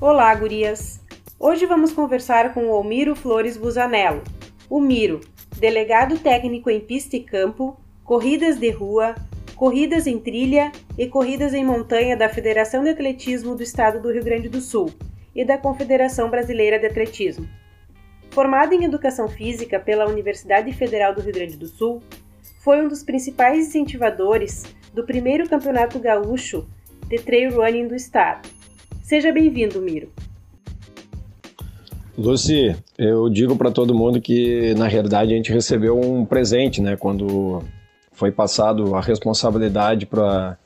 Olá, gurias! Hoje vamos conversar com o Almiro Flores Busanello, o Miro, delegado técnico em pista e campo, corridas de rua, corridas em trilha e corridas em montanha da Federação de Atletismo do Estado do Rio Grande do Sul e da Confederação Brasileira de Atletismo. Formado em Educação Física pela Universidade Federal do Rio Grande do Sul, foi um dos principais incentivadores do primeiro Campeonato Gaúcho de Trail Running do Estado. Seja bem-vindo, Miro. Lucy, eu digo para todo mundo que na realidade a gente recebeu um presente, né, quando foi passado a responsabilidade para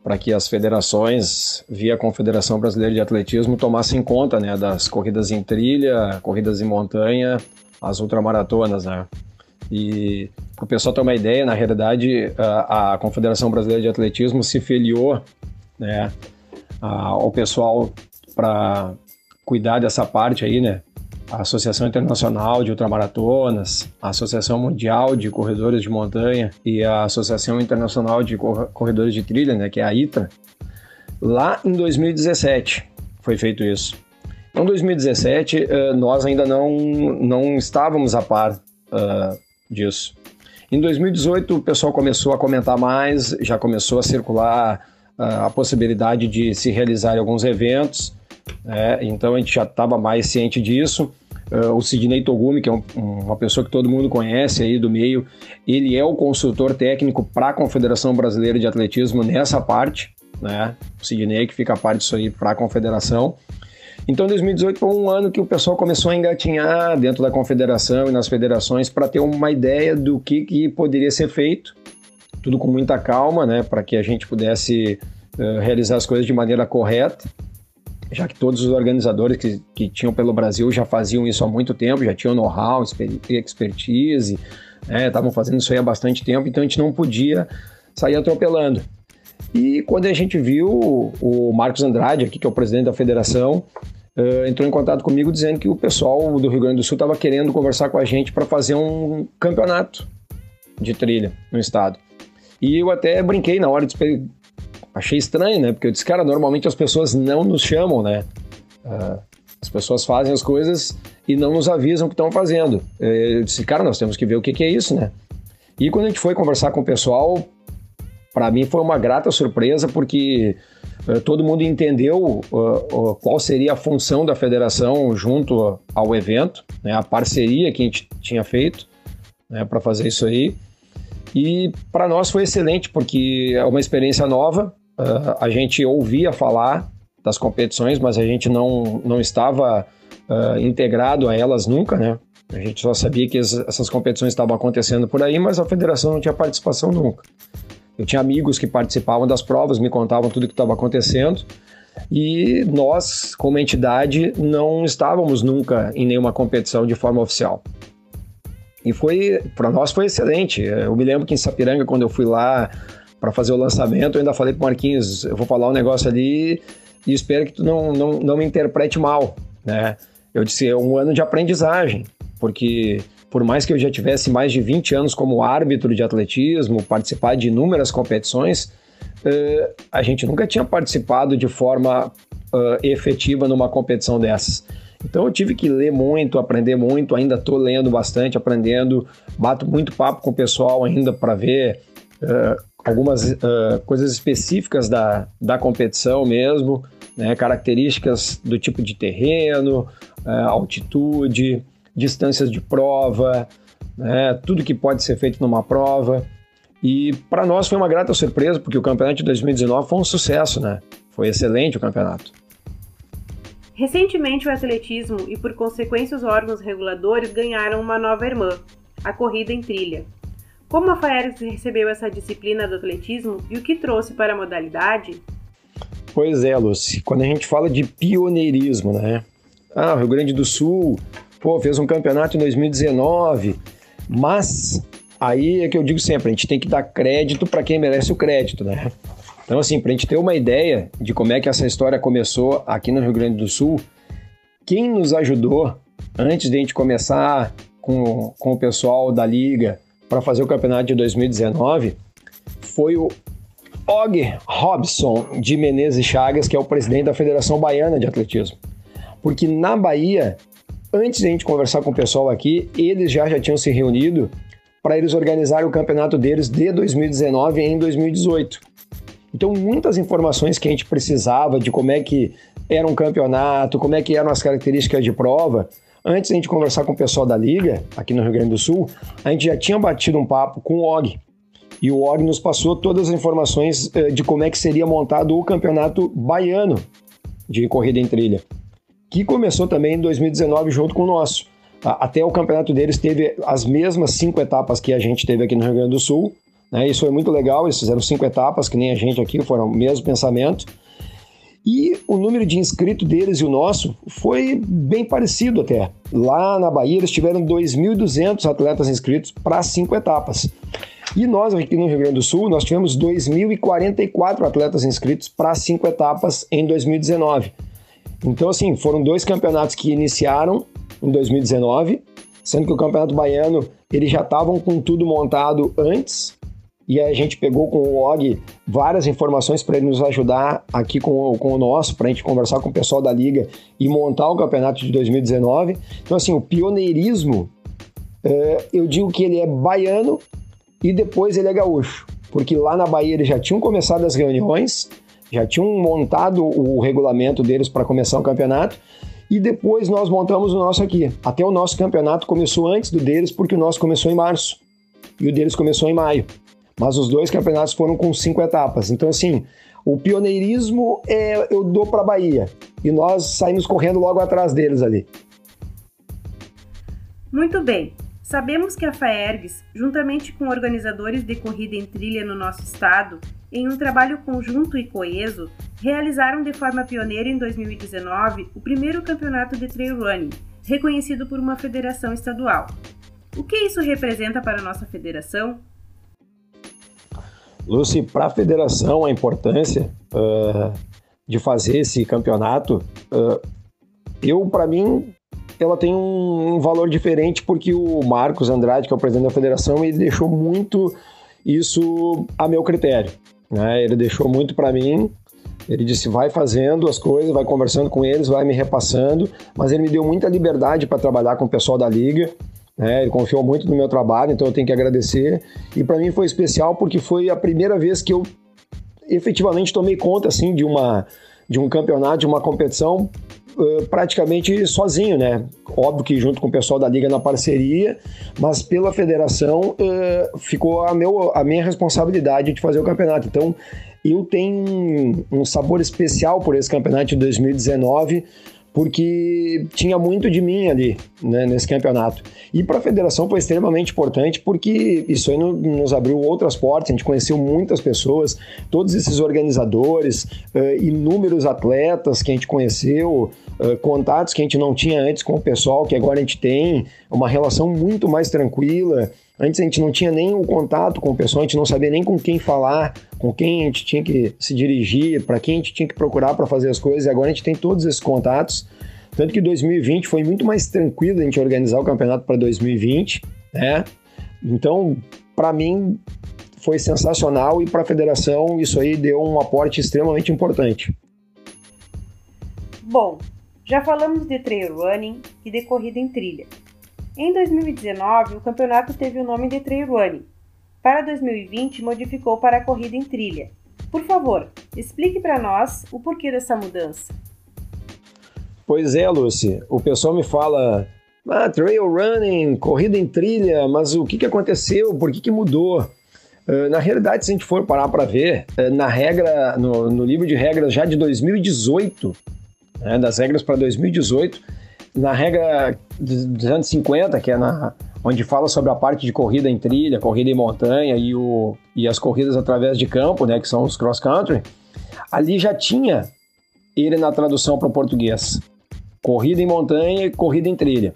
para que as federações, via Confederação Brasileira de Atletismo, tomassem conta né, das corridas em trilha, corridas em montanha, as ultramaratonas. Né? E para o pessoal ter uma ideia, na realidade, a, a, Confederação Brasileira de Atletismo se filiou né, ao pessoal para cuidar dessa parte aí, né? a Associação Internacional de Ultramaratonas, a Associação Mundial de Corredores de Montanha e a Associação Internacional de Corredores de Trilha, né, que é a ITA, lá em 2017 foi feito isso. Em 2017, eh, nós ainda não, não estávamos a par uh, disso. Em 2018, o pessoal começou a comentar mais, já começou a circular a possibilidade de se realizar alguns eventos, né? então a gente já estava mais ciente disso. Uh, o Sidney Togumi, que é um, uma pessoa que todo mundo conhece aí do meio, ele é o consultor técnico para a Confederação Brasileira de Atletismo nessa parte, né? O Sidney que fica a parte disso aí para a Confederação. Então, 2018 foi um ano que o pessoal começou a engatinhar dentro da confederação e nas federações para ter uma ideia do que, que poderia ser feito, tudo com muita calma, né, para que a gente pudesse uh, realizar as coisas de maneira correta já que todos os organizadores que, que tinham pelo Brasil já faziam isso há muito tempo, já tinham know-how, expertise, estavam né, fazendo isso há bastante tempo, então a gente não podia sair atropelando. E quando a gente viu o Marcos Andrade, aqui, que é o presidente da federação, uh, entrou em contato comigo dizendo que o pessoal do Rio Grande do Sul estava querendo conversar com a gente para fazer um campeonato de trilha no estado. E eu até brinquei na hora de achei estranho, né? Porque eu disse, cara, normalmente as pessoas não nos chamam, né? Uh, as pessoas fazem as coisas e não nos avisam que estão fazendo. Eu disse, cara, nós temos que ver o que, que é isso, né? E quando a gente foi conversar com o pessoal, para mim foi uma grata surpresa, porque uh, todo mundo entendeu uh, qual seria a função da federação junto ao evento, né? a parceria que a gente tinha feito né, para fazer isso aí. E para nós foi excelente, porque é uma experiência nova, Uh, a gente ouvia falar das competições, mas a gente não, não estava uh, integrado a elas nunca, né? A gente só sabia que essas competições estavam acontecendo por aí, mas a federação não tinha participação nunca. Eu tinha amigos que participavam das provas, me contavam tudo o que estava acontecendo, e nós, como entidade, não estávamos nunca em nenhuma competição de forma oficial. E foi, para nós foi excelente. Eu me lembro que em Sapiranga, quando eu fui lá para fazer o lançamento, eu ainda falei pro Marquinhos, eu vou falar um negócio ali e espero que tu não, não, não me interprete mal, né? Eu disse, é um ano de aprendizagem, porque por mais que eu já tivesse mais de 20 anos como árbitro de atletismo, participar de inúmeras competições, uh, a gente nunca tinha participado de forma uh, efetiva numa competição dessas. Então eu tive que ler muito, aprender muito, ainda estou lendo bastante, aprendendo, bato muito papo com o pessoal ainda para ver uh, algumas uh, coisas específicas da, da competição mesmo, né, características do tipo de terreno, uh, altitude, distâncias de prova, né, tudo que pode ser feito numa prova. E para nós foi uma grata surpresa, porque o campeonato de 2019 foi um sucesso, né? Foi excelente o campeonato. Recentemente, o atletismo e, por consequência, os órgãos reguladores ganharam uma nova irmã, a corrida em trilha. Como a FAERGS recebeu essa disciplina do atletismo e o que trouxe para a modalidade? Pois é, Lucy. Quando a gente fala de pioneirismo, né? Ah, Rio Grande do Sul, pô, fez um campeonato em 2019, mas aí é que eu digo sempre, a gente tem que dar crédito para quem merece o crédito, né? Então, assim, para a gente ter uma ideia de como é que essa história começou aqui no Rio Grande do Sul, quem nos ajudou antes de a gente começar com, com o pessoal da Liga, para fazer o campeonato de 2019 foi o, Og Robson de Menezes Chagas, que é o presidente da Federação Baiana de Atletismo. Porque na Bahia, antes de a gente conversar com o pessoal aqui, eles já, já tinham se reunido para eles organizarem o campeonato deles de 2019 em 2018. Então, muitas informações que a gente precisava de como é que era um campeonato, como é que eram as características de prova, antes a gente conversar com o pessoal da Liga, aqui no Rio Grande do Sul, a gente já tinha batido um papo com o Og. E o Og nos passou todas as informações eh, de como é que seria montado o campeonato baiano de corrida em trilha, que começou também em 2019 junto com o nosso. Até o campeonato deles teve as mesmas cinco etapas que a gente teve aqui no Rio Grande do Sul. Né? Isso foi muito legal, eles fizeram cinco etapas, que nem a gente aqui, foram o mesmo pensamento. E o número de inscritos deles e o nosso foi bem parecido até. Lá na Bahia eles tiveram 2.200 atletas inscritos para cinco etapas. E nós aqui no Rio Grande do Sul, nós tivemos 2.044 atletas inscritos para cinco etapas em 2019. Então, assim, foram dois campeonatos que iniciaram em 2019, sendo que o Campeonato Baiano eles já estavam com tudo montado antes, e a gente pegou com o Og várias informações para ele nos ajudar aqui com, com o nosso, para a gente conversar com o pessoal da Liga e montar o campeonato de 2019. Então, assim, o pioneirismo, é, eu digo que ele é baiano e depois ele é gaúcho, porque lá na Bahia eles já tinham começado as reuniões, já tinham montado o regulamento deles para começar o campeonato, e depois nós montamos o nosso aqui. Até o nosso campeonato começou antes do deles, porque o nosso começou em março e o deles começou em maio. Mas os dois campeonatos foram com cinco etapas. Então, assim, o pioneirismo é, eu dou para a Bahia e nós saímos correndo logo atrás deles ali. Muito bem. Sabemos que a FAERGS, juntamente com organizadores de corrida em trilha no nosso estado, em um trabalho conjunto e coeso, realizaram de forma pioneira em 2019 o primeiro campeonato de trail running, reconhecido por uma federação estadual. O que isso representa para a nossa federação? Lucy, para a federação, a importância uh, de fazer esse campeonato, uh, eu, para mim, ela tem um, um, valor diferente porque o Marcos Andrade, que é o presidente da federação, ele deixou muito isso a meu critério. Né? Ele deixou muito para mim. Ele disse: vai fazendo as coisas, vai conversando com eles, vai me repassando. Mas ele me deu muita liberdade para trabalhar com o pessoal da liga. Né? Ele confiou muito no meu trabalho, então eu tenho que agradecer. E para mim foi especial porque foi a primeira vez que eu efetivamente tomei conta assim de uma de um campeonato, de uma competição uh, praticamente sozinho, né? Óbvio que junto com o pessoal da liga na parceria, mas pela federação uh, ficou a, meu, a minha responsabilidade de fazer o campeonato. Então eu tenho um sabor especial por esse campeonato de 2019 porque tinha muito de mim ali né, nesse campeonato. E para a federação foi extremamente importante porque isso aí nos abriu outras portas, a gente conheceu muitas pessoas, todos esses organizadores, uh, inúmeros atletas que a gente conheceu, uh, contatos que a gente não tinha antes com o pessoal que agora a gente tem, uma relação muito mais tranquila. Antes a gente não tinha nem o contato com o pessoal, a gente não sabia nem com quem falar, com quem a gente tinha que se dirigir, para quem a gente tinha que procurar para fazer as coisas, e agora a gente tem todos esses contatos. Tanto que 2020 foi muito mais tranquilo a gente organizar o campeonato para 2020, né? Então, para mim, foi sensacional e para a federação isso aí deu um aporte extremamente importante. Bom, já falamos de trail running e de corrida em trilha. Em 2019, o campeonato teve o nome de Trail Running. Para 2020, modificou para a corrida em trilha. Por favor, explique para nós o porquê dessa mudança. Pois é, Lucy. O pessoal me fala, ah, trail running, corrida em trilha, mas o que, que aconteceu? Por que, que mudou? Uh, na realidade, se a gente for parar para ver, uh, na regra, no, no, livro de regras já de 2018, né, das regras para 2018, na regra 250, que é na, onde fala sobre a parte de corrida em trilha, corrida em montanha e, o, e as corridas através de campo, né, que são os cross country, ali já tinha ele na tradução para o português. Corrida em montanha e corrida em trilha.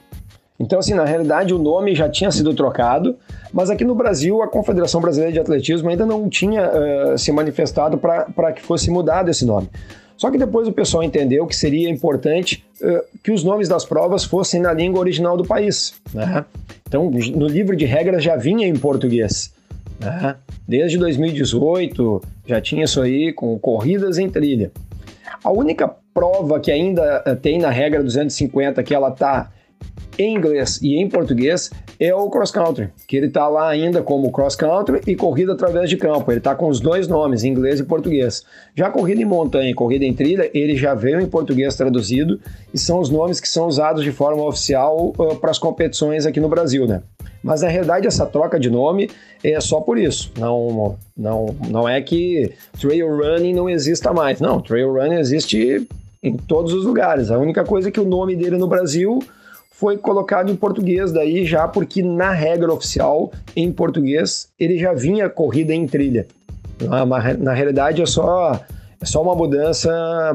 Então, assim, na realidade o nome já tinha sido trocado, mas aqui no Brasil a Confederação Brasileira de Atletismo ainda não tinha uh, se manifestado para que fosse mudado esse nome. Só que depois o pessoal entendeu que seria importante uh, que os nomes das provas fossem na língua original do país. Né? Então, no livro de regras já vinha em português. Né? Desde 2018 já tinha isso aí com corridas em trilha. A única prova que ainda eh, tem na regra 250 que ela está em inglês e em português é o cross country, que ele está lá ainda como cross country e corrida através de campo. Ele está com os dois nomes, inglês e português. Já corrida em montanha e corrida em trilha, ele já veio em português traduzido e são os nomes que são usados de forma oficial uh, para as competições aqui no Brasil, né? Mas na realidade essa troca de nome é só por isso. Não, não, não é que trail running não exista mais. Não, trail running existe em todos os lugares. A única coisa é que o nome dele no Brasil foi colocado em português daí já porque na regra oficial em português ele já vinha corrida em trilha. Na, na realidade é só é só uma mudança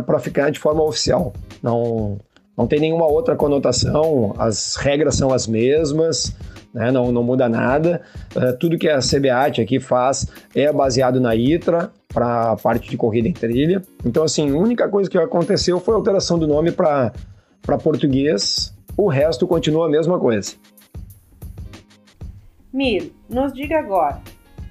para ficar de forma oficial. Não não tem nenhuma outra conotação. As regras são as mesmas. Né? Não, não muda nada. Uh, tudo que a CBAT aqui faz é baseado na ITRA para a parte de corrida em trilha. Então, assim, a única coisa que aconteceu foi a alteração do nome para português o resto continua a mesma coisa. Miro, nos diga agora,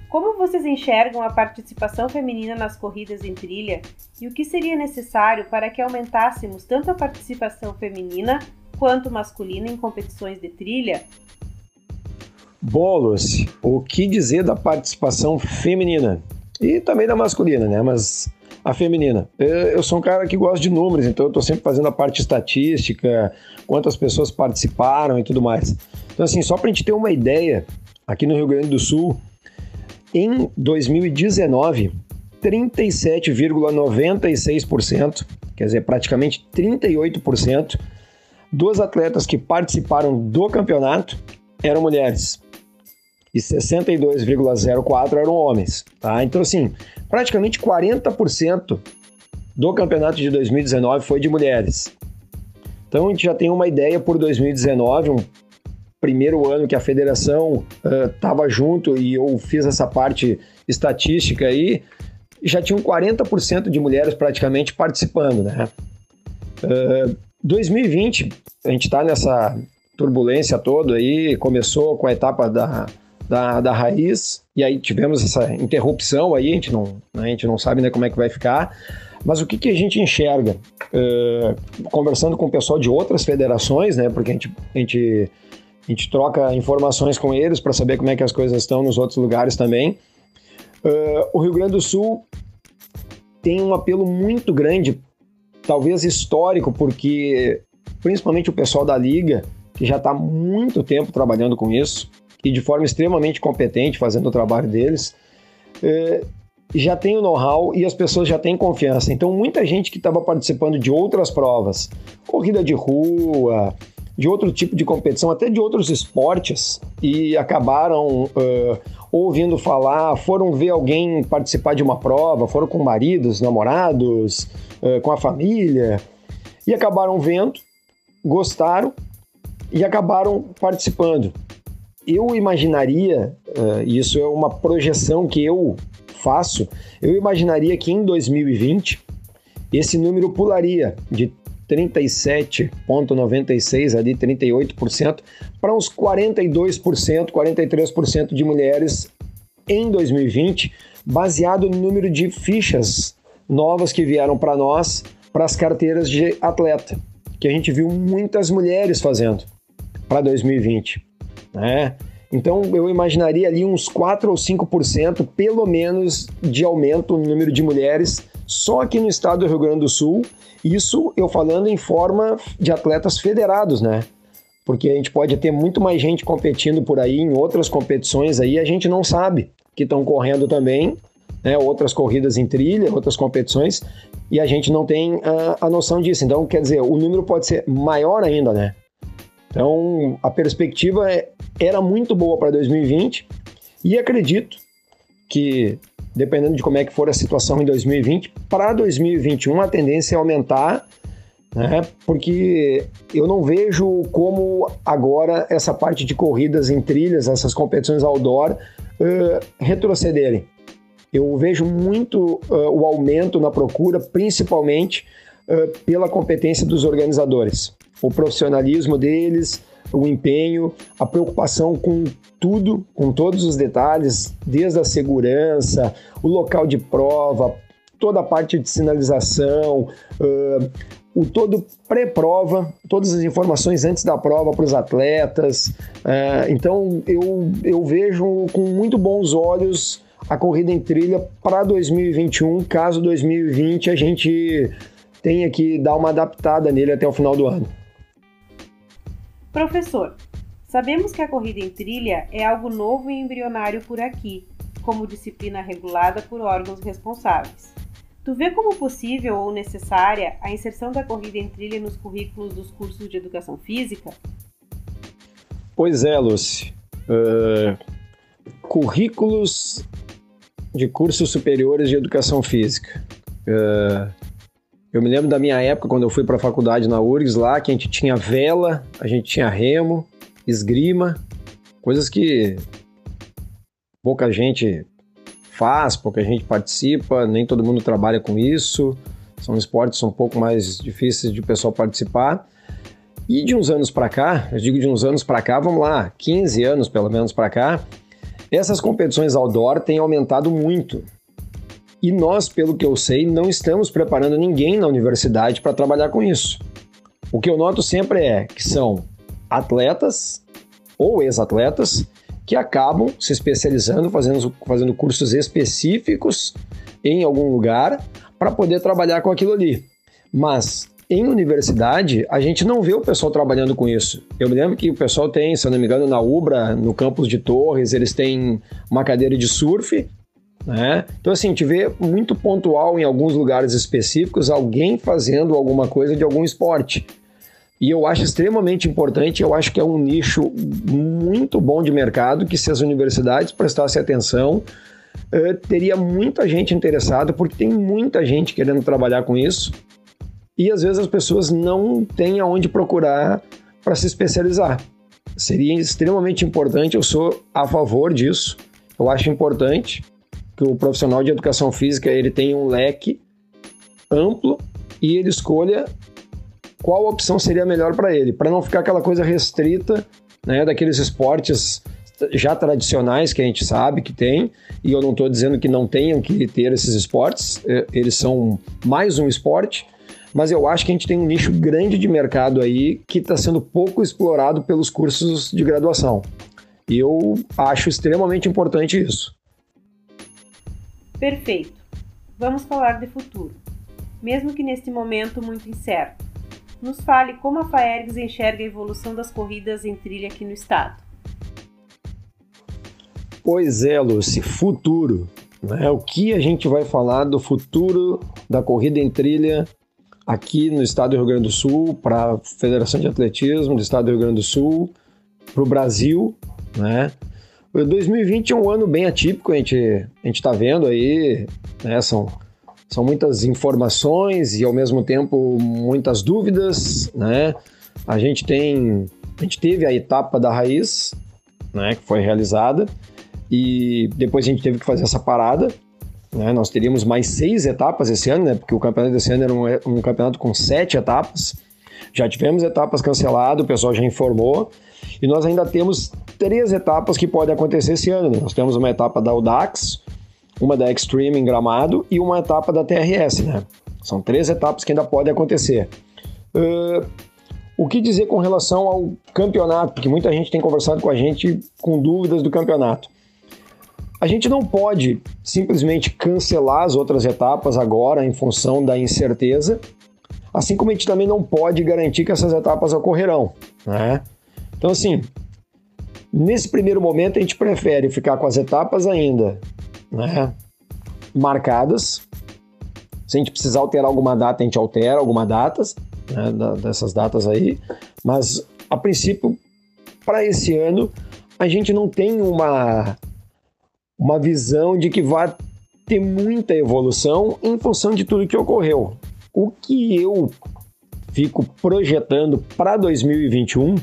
como vocês enxergam a participação feminina nas corridas em trilha e o que seria necessário para que aumentássemos tanto a participação feminina quanto masculina em competições de trilha? Bolos, o que dizer da participação feminina? E também da masculina, né? Mas a feminina. Eu sou um cara que gosta de números, então eu estou sempre fazendo a parte estatística, quantas pessoas participaram e tudo mais. Então, assim, só para a gente ter uma ideia, aqui no Rio Grande do Sul, em 2019, 37,96%, quer dizer, praticamente 38%, dos atletas que participaram do campeonato eram mulheres e 62,04 eram homens, tá? Então assim, praticamente 40% do campeonato de 2019 foi de mulheres. Então a gente já tem uma ideia por 2019, um primeiro ano que a federação estava uh, junto e eu fiz essa parte estatística aí, já tinham 40% de mulheres praticamente participando, né? Uh, 2020, a gente está nessa turbulência toda aí, começou com a etapa da da, da raiz, e aí tivemos essa interrupção aí, a gente não, né, a gente não sabe né, como é que vai ficar. Mas o que, que a gente enxerga? Uh, conversando com o pessoal de outras federações, né, porque a gente, a gente, a gente troca informações com eles para saber como é que as coisas estão nos outros lugares também. Uh, o Rio Grande do Sul tem um apelo muito grande, talvez histórico, porque principalmente o pessoal da Liga, que já está muito tempo trabalhando com isso, e de forma extremamente competente fazendo o trabalho deles, é, já tem o know-how e as pessoas já têm confiança. Então, muita gente que estava participando de outras provas, corrida de rua, de outro tipo de competição, até de outros esportes, e acabaram uh, ouvindo falar, foram ver alguém participar de uma prova, foram com maridos, namorados, uh, com a família, e acabaram vendo, gostaram e acabaram participando eu imaginaria, uh, isso é uma projeção que eu faço, eu imaginaria que em 2020 esse número pularia de 37,96 ali, 38%, para uns 42%, 43% de mulheres em 2020, baseado no número de fichas novas que vieram para nós, para as carteiras de atleta, que a gente viu muitas mulheres fazendo para 2020 né? Então eu imaginaria ali uns 4 ou 5% pelo menos de aumento no número de mulheres só aqui no estado do Rio Grande do Sul. Isso eu falando em forma de atletas federados, né? Porque a gente pode ter muito mais gente competindo por aí em outras competições aí, a gente não sabe que estão correndo também, né? Outras corridas em trilha, outras competições, e a gente não tem a, a noção disso. Então, quer dizer, o número pode ser maior ainda, né? Então, a perspectiva é, era muito boa para 2020 e acredito que, dependendo de como é que for a situação em 2020, para 2021 a tendência é aumentar, né? porque eu não vejo como agora essa parte de corridas em trilhas, essas competições outdoor, uh, retrocederem. Eu vejo muito uh, o aumento na procura, principalmente uh, pela competência dos organizadores o profissionalismo deles, o empenho, a preocupação com tudo, com todos os detalhes, desde a segurança, o local de prova, toda a parte de sinalização, uh, o todo pré-prova, todas as informações antes da prova para os atletas. Uh, então eu, eu vejo com muito bons olhos a corrida em trilha para 2021, caso 2020 a gente tenha que dar uma adaptada nele até o final do ano. Professor, sabemos que a corrida em trilha é algo novo e embrionário por aqui, como disciplina regulada por órgãos responsáveis. Tu vê como possível ou necessária a inserção da corrida em trilha nos currículos dos cursos de educação física? Pois é, Lucy. Uh, currículos de cursos superiores de educação física. Uh, eu me lembro da minha época, quando eu fui para a faculdade na URGS, lá que a gente tinha vela, a gente tinha remo, esgrima, coisas que pouca gente faz, pouca gente participa, nem todo mundo trabalha com isso. São esportes um pouco mais difíceis de o pessoal participar. E de uns anos para cá, eu digo de uns anos para cá, vamos lá, 15 anos pelo menos para cá, essas competições outdoor têm aumentado muito. E nós, pelo que eu sei, não estamos preparando ninguém na universidade para trabalhar com isso. O que eu noto sempre é que são atletas ou ex-atletas que acabam se especializando, fazendo, fazendo cursos específicos em algum lugar para poder trabalhar com aquilo ali. Mas em universidade, a gente não vê o pessoal trabalhando com isso. Eu me lembro que o pessoal tem, se eu não me engano, na Ubra, no campus de Torres, eles têm uma cadeira de surf né? Então, assim, a gente vê muito pontual em alguns lugares específicos alguém fazendo alguma coisa de algum esporte. E eu acho extremamente importante, eu acho que é um nicho muito bom de mercado, que se as universidades prestassem atenção, uh, teria muita gente interessada, porque tem muita gente querendo trabalhar com isso, e às vezes as pessoas não têm aonde procurar para se especializar. Seria extremamente importante, eu sou a favor disso, eu acho importante, que o profissional de educação física ele tem um leque amplo e ele escolha qual opção seria melhor para ele, para não ficar aquela coisa restrita, né, daqueles esportes já tradicionais que a gente sabe que tem, e eu não estou dizendo que não tenham que ter esses esportes, é, eles são mais um esporte, mas eu acho que a gente tem um nicho grande de mercado aí que está sendo pouco explorado pelos cursos de graduação. E eu acho extremamente importante isso. Perfeito. Vamos falar de futuro, mesmo que neste momento muito incerto. Nos fale como a Faergs enxerga a evolução das corridas em trilha aqui no estado. Pois é, Lucy, futuro. Né? O que a gente vai falar do futuro da corrida em trilha aqui no estado do Rio Grande do Sul, para a Federação de Atletismo do estado do Rio Grande do Sul, para o Brasil, né? 2020 é um ano bem atípico, a gente a está vendo aí, né, são, são muitas informações e ao mesmo tempo muitas dúvidas, né? A gente tem, a gente teve a etapa da raiz, né, que foi realizada e depois a gente teve que fazer essa parada, né? Nós teríamos mais seis etapas esse ano, né? Porque o campeonato desse ano era um, um campeonato com sete etapas. Já tivemos etapas canceladas, o pessoal já informou. E nós ainda temos três etapas que podem acontecer esse ano. Né? Nós temos uma etapa da Audax, uma da Extreme em Gramado e uma etapa da TRS. Né? São três etapas que ainda podem acontecer. Uh, o que dizer com relação ao campeonato? Porque muita gente tem conversado com a gente com dúvidas do campeonato. A gente não pode simplesmente cancelar as outras etapas agora em função da incerteza, assim como a gente também não pode garantir que essas etapas ocorrerão. Né? Então, assim, Nesse primeiro momento, a gente prefere ficar com as etapas ainda né, marcadas. Se a gente precisar alterar alguma data, a gente altera algumas datas, né, dessas datas aí. Mas, a princípio, para esse ano, a gente não tem uma, uma visão de que vai ter muita evolução em função de tudo que ocorreu. O que eu fico projetando para 2021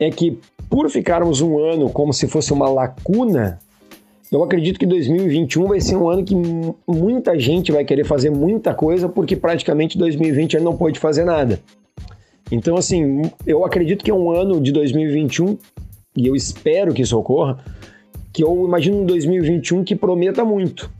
é que por ficarmos um ano como se fosse uma lacuna, eu acredito que 2021 vai ser um ano que muita gente vai querer fazer muita coisa, porque praticamente 2020 não pôde fazer nada. Então, assim, eu acredito que é um ano de 2021, e eu espero que isso ocorra, que eu imagino um 2021 que prometa muito,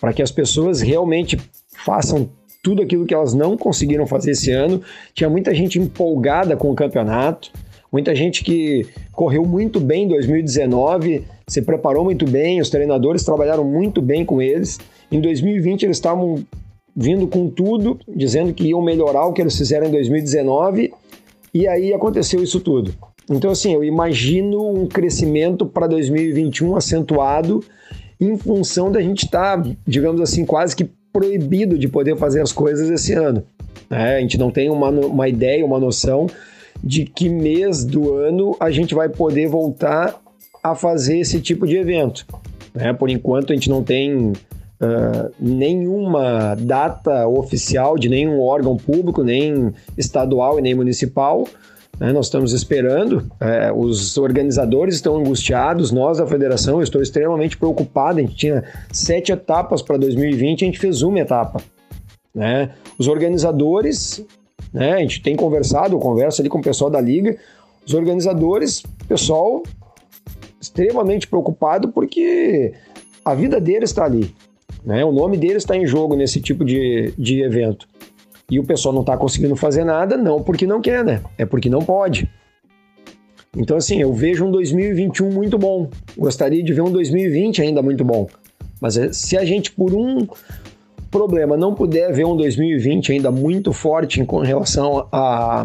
para que as pessoas realmente façam tudo aquilo que elas não conseguiram fazer esse ano. Tinha muita gente empolgada com o campeonato, muita gente que correu muito bem em 2019, se preparou muito bem, os treinadores trabalharam muito bem com eles. Em 2020 eles estavam vindo com tudo, dizendo que iam melhorar o que eles fizeram em 2019, e aí aconteceu isso tudo. Então, assim, eu imagino um crescimento para 2021 acentuado em função da gente estar, tá, digamos assim, quase que proibido de poder fazer as coisas esse ano. É, a gente não tem uma, uma ideia, uma noção de que mês do ano a gente vai poder voltar a fazer esse tipo de evento. É, por enquanto a gente não tem uh, nenhuma data oficial de nenhum órgão público, nem estadual e nem municipal, né? Nós estamos esperando, é, os organizadores estão angustiados, nós da federação, eu estou extremamente preocupado. A gente tinha sete etapas para 2020, a gente fez uma etapa. Né? Os organizadores, né, a gente tem conversado, eu converso ali com o pessoal da liga, os organizadores, pessoal extremamente preocupado porque a vida deles está ali. Né? O nome deles está em jogo nesse tipo de, de evento e o pessoal não está conseguindo fazer nada, não porque não quer, né? É porque não pode. Então, assim, eu vejo um 2021 muito bom. Gostaria de ver um 2020 ainda muito bom. Mas eh, se a gente, por um problema, não puder ver um 2020 ainda muito forte em relação a,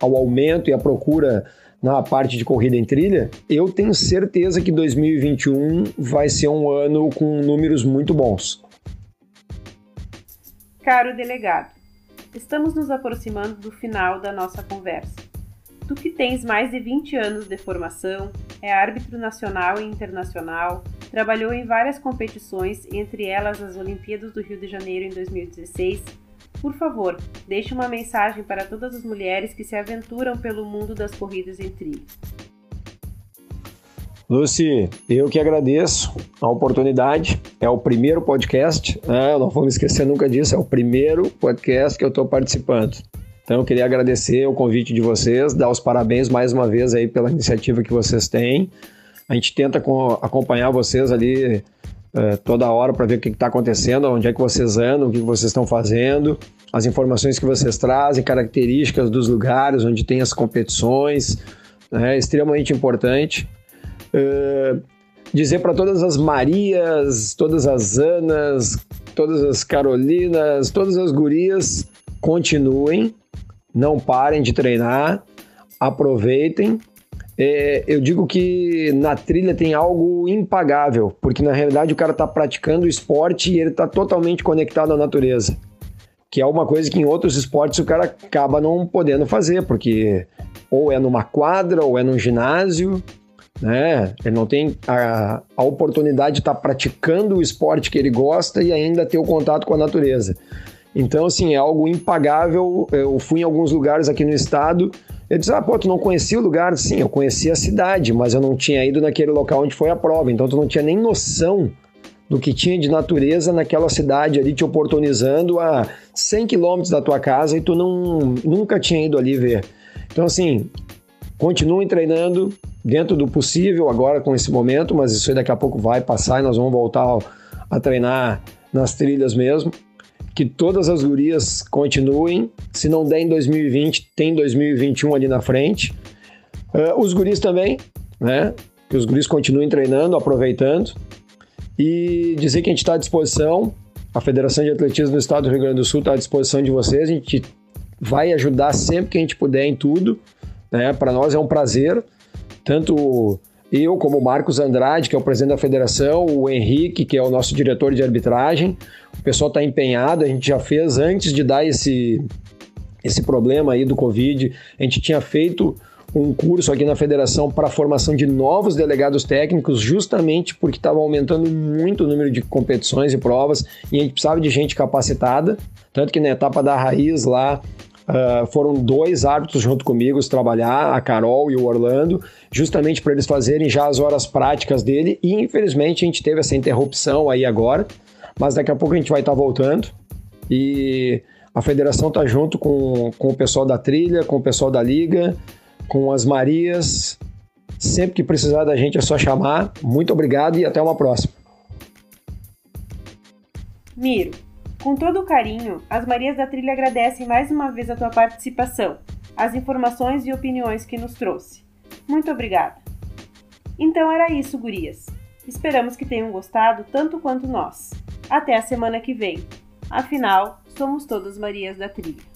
ao aumento e à procura na parte de corrida em trilha, eu tenho certeza que 2021 vai ser um ano com números muito bons. Caro delegado, Estamos nos aproximando do final da nossa conversa. Tu que tens mais de 20 anos de formação, é árbitro nacional e internacional, trabalhou em várias competições, entre elas as Olimpíadas do Rio de Janeiro em 2016. Por favor, deixe uma mensagem para todas as mulheres que se aventuram pelo mundo das corridas em trilha. Lucy, eu que agradeço a oportunidade. É o primeiro podcast, né? não vou me esquecer nunca disso, é o primeiro podcast que eu estou participando. Então eu queria agradecer o convite de vocês, dar os parabéns mais uma vez aí pela iniciativa que vocês têm. A gente tenta acompanhar vocês ali é, toda hora para ver o que está acontecendo, onde é que vocês andam, o que vocês estão fazendo, as informações que vocês trazem, características dos lugares onde tem as competições. É extremamente importante. Uh, dizer para todas as Marias, todas as Anas, todas as Carolinas, todas as gurias, continuem, não parem de treinar, aproveitem. É, eu digo que na trilha tem algo impagável, porque na realidade o cara está praticando esporte e ele está totalmente conectado à natureza, que é uma coisa que em outros esportes o cara acaba não podendo fazer, porque ou é numa quadra ou é num ginásio, né? Ele não tem a, a oportunidade de estar tá praticando o esporte que ele gosta e ainda ter o contato com a natureza. Então, assim, é algo impagável. Eu fui em alguns lugares aqui no estado. Eu disse, ah, pô, tu não conhecia o lugar? Sim, eu conhecia a cidade, mas eu não tinha ido naquele local onde foi a prova. Então, tu não tinha nem noção do que tinha de natureza naquela cidade ali, te oportunizando a 100 quilômetros da tua casa e tu não, nunca tinha ido ali ver. Então, assim, continuem treinando, dentro do possível agora com esse momento, mas isso aí daqui a pouco vai passar e nós vamos voltar a treinar nas trilhas mesmo. Que todas as gurias continuem. Se não der em 2020, tem 2021 ali na frente. Uh, os guris também, né? Que os guris continuem treinando, aproveitando. E dizer que a gente está à disposição. A Federação de Atletismo do Estado do Rio Grande do Sul está à disposição de vocês. A gente vai ajudar sempre que a gente puder em tudo. Né? Para nós é um prazer tanto eu como Marcos Andrade, que é o presidente da federação, o Henrique, que é o nosso diretor de arbitragem. O pessoal está empenhado, a gente já fez antes de dar esse, esse problema aí do Covid, a gente tinha feito um curso aqui na federação para a formação de novos delegados técnicos, justamente porque estava aumentando muito o número de competições e provas e a gente precisava de gente capacitada. Tanto que na etapa da raiz lá, Uh, foram dois árbitros junto comigo trabalhar, a Carol e o Orlando, justamente para eles fazerem já as horas práticas dele. E infelizmente a gente teve essa interrupção aí agora, mas daqui a pouco a gente vai estar tá voltando. E A federação está junto com, com o pessoal da trilha, com o pessoal da liga, com as Marias. Sempre que precisar da gente é só chamar. Muito obrigado e até uma próxima. Miro, com todo o carinho, as Marias da Trilha agradecem mais uma vez a tua participação, as informações e opiniões que nos trouxe. Muito obrigada. Então era isso, gurias. Esperamos que tenham gostado tanto quanto nós. Até a semana que vem. Afinal, somos todas Marias da Trilha.